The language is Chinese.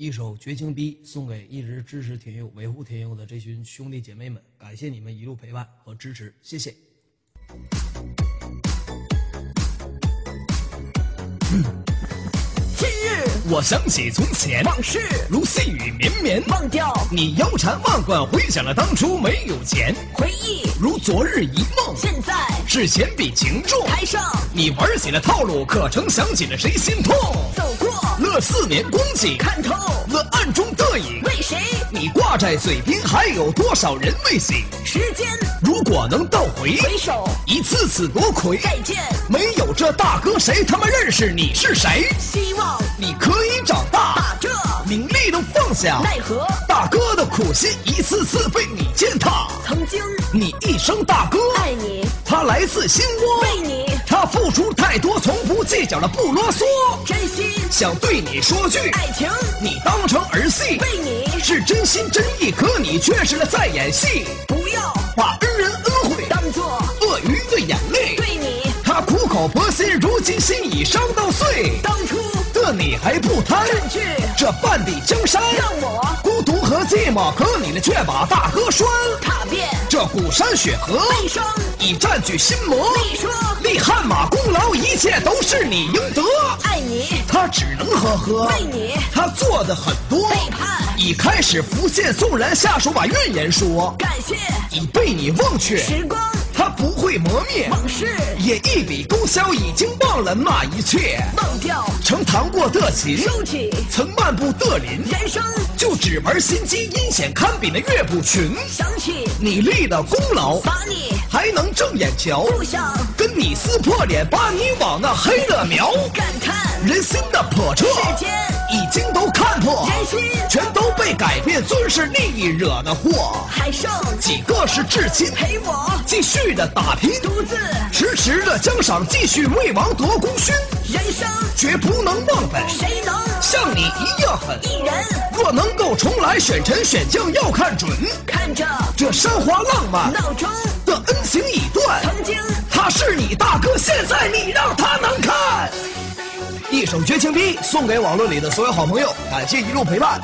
一首绝情逼送给一直支持天佑、维护天佑的这群兄弟姐妹们，感谢你们一路陪伴和支持，谢谢。我想起从前，往事如细雨绵绵。忘掉，你腰缠万贯，回想了当初没有钱，回忆如昨日一梦。现在是钱比情重，台上你玩起了套路，可曾想起了谁心痛？走过，乐四年光景，看透乐暗中的影。为谁？你挂在嘴边，还有多少人未醒？时间如果能倒回，回首，一次次夺魁。再见，没有这大哥，谁他妈认识你是谁？希望你可以长大，把这名利都放下。奈何大哥的苦心一次次被你践踏。曾经你一声大哥，爱你，他来自心窝，为你他付出太多，从不计较了，不啰嗦。真心。想对你说句，爱情，你当成儿戏，为你。是真心真意，可你却是了在演戏，不要。把恩人恩惠当做鳄鱼的眼泪。对你。他苦口婆心，如今心已伤到碎，当初。的你还不贪？占据。这半壁江山，让我。孤独和寂寞，可你呢却把大哥拴。踏遍。这古山雪河悲伤，已占据心魔。你说立汗马功劳，一切都是你应得。爱你，他只能呵呵，为你他做的很多，背叛已开始浮现。纵然下手把怨言说，感谢已被你忘却。时光他不会磨灭，往事。也一笔勾销，已经忘了那一切。忘掉，曾弹过的琴，收起。曾漫步的林，人生，就只玩心机，阴险堪比那岳不群。想起。你立的功劳，把你。还能正眼瞧，不想。跟你撕破脸，把你往那黑了描。感叹人心的叵测，世间已经都看破，人心。全都被改变，尊是利益惹的祸。还剩几个是至亲，陪我。继续的打拼，独自。迟迟的奖赏，继续为王夺功勋，人生，绝不能忘本。谁能？像你一样狠，一人。若能够重来，选臣选将要看准。看着。这山花浪漫闹钟，的恩情一首绝情逼送给网络里的所有好朋友，感谢一路陪伴，